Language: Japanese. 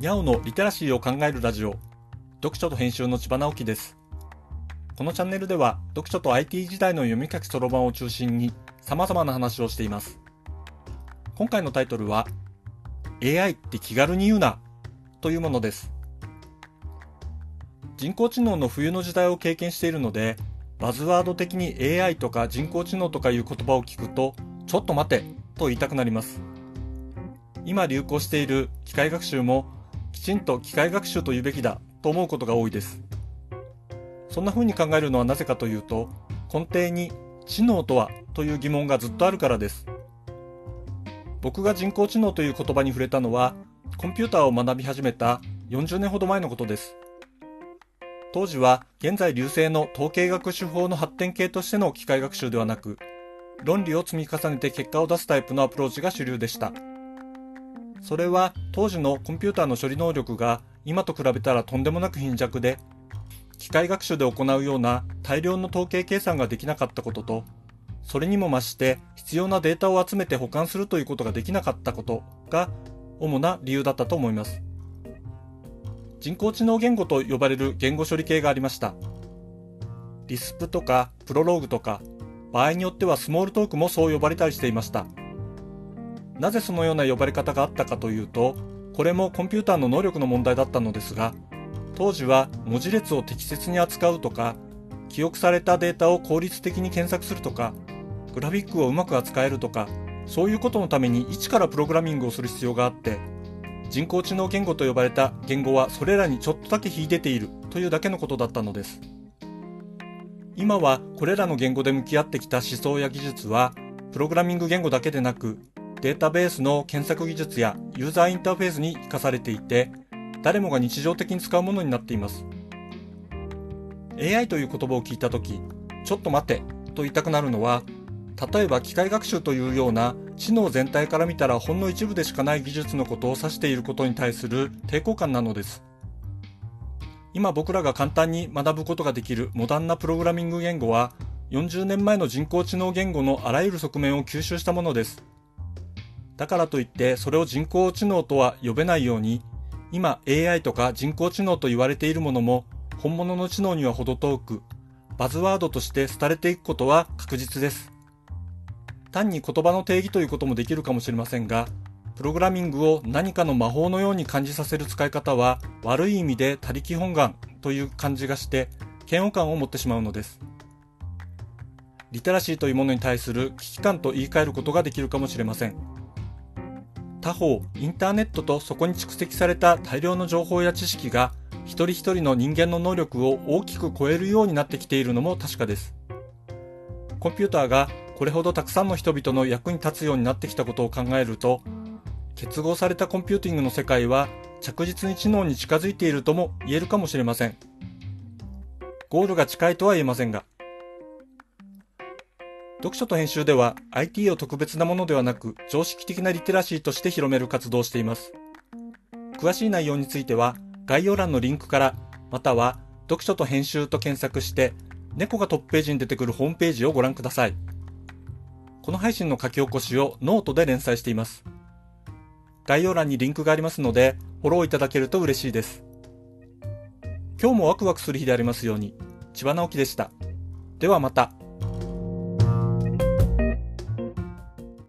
にゃおのリテラシーを考えるラジオ、読書と編集の千葉直樹です。このチャンネルでは、読書と IT 時代の読み書きそろばんを中心に様々な話をしています。今回のタイトルは、AI って気軽に言うな、というものです。人工知能の冬の時代を経験しているので、バズワード的に AI とか人工知能とかいう言葉を聞くと、ちょっと待てと言いたくなります。今流行している機械学習もきちんと機械学習と言うべきだと思うことが多いです。そんな風に考えるのはなぜかというと、根底に知能とはという疑問がずっとあるからです。僕が人工知能という言葉に触れたのは、コンピューターを学び始めた40年ほど前のことです。当時は現在流星の統計学手法の発展系としての機械学習ではなく、論理を積み重ねて結果を出すタイプのアプローチが主流でした。それは当時のコンピューターの処理能力が今と比べたらとんでもなく貧弱で、機械学習で行うような大量の統計計算ができなかったことと、それにも増して必要なデータを集めて保管するということができなかったことが主な理由だったと思います。人工知能言語と呼ばれる言語処理系がありました。リスプとかプロローグとか場合によってはスモールトークもそう呼ばれたりしていました。なぜそのような呼ばれ方があったかというと、これもコンピューターの能力の問題だったのですが、当時は文字列を適切に扱うとか、記憶されたデータを効率的に検索するとか、グラフィックをうまく扱えるとか、そういうことのために一からプログラミングをする必要があって、人工知能言語と呼ばれた言語はそれらにちょっとだけ秀でているというだけのことだったのです。今はこれらの言語で向き合ってきた思想や技術は、プログラミング言語だけでなく、データベースの検索技術やユーザーインターフェースに活かされていて、誰もが日常的に使うものになっています。AI という言葉を聞いたとき、ちょっと待てと言いたくなるのは、例えば機械学習というような知能全体から見たらほんの一部でしかない技術のことを指していることに対する抵抗感なのです。今僕らが簡単に学ぶことができるモダンなプログラミング言語は40年前の人工知能言語のあらゆる側面を吸収したものです。だからといってそれを人工知能とは呼べないように、今 AI とか人工知能と言われているものも本物の知能には程遠く、バズワードとして廃れていくことは確実です。単に言葉の定義ということもできるかもしれませんが、プログラミングを何かの魔法のように感じさせる使い方は悪い意味で他力本願という感じがして嫌悪感を持ってしまうのです。リテラシーというものに対する危機感と言い換えることができるかもしれません。他方、インターネットとそこに蓄積された大量の情報や知識が一人一人の人間の能力を大きく超えるようになってきているのも確かです。コンピューターがこれほどたくさんの人々の役に立つようになってきたことを考えると、結合されたコンピューティングの世界は着実に知能に近づいているとも言えるかもしれません。ゴールが近いとは言えませんが。読書と編集では IT を特別なものではなく常識的なリテラシーとして広める活動をしています。詳しい内容については概要欄のリンクからまたは読書と編集と検索して猫がトップページに出てくるホームページをご覧ください。この配信の書き起こしをノートで連載しています。概要欄にリンクがありますのでフォローいただけると嬉しいです。今日もワクワクする日でありますように、千葉直樹でした。ではまた。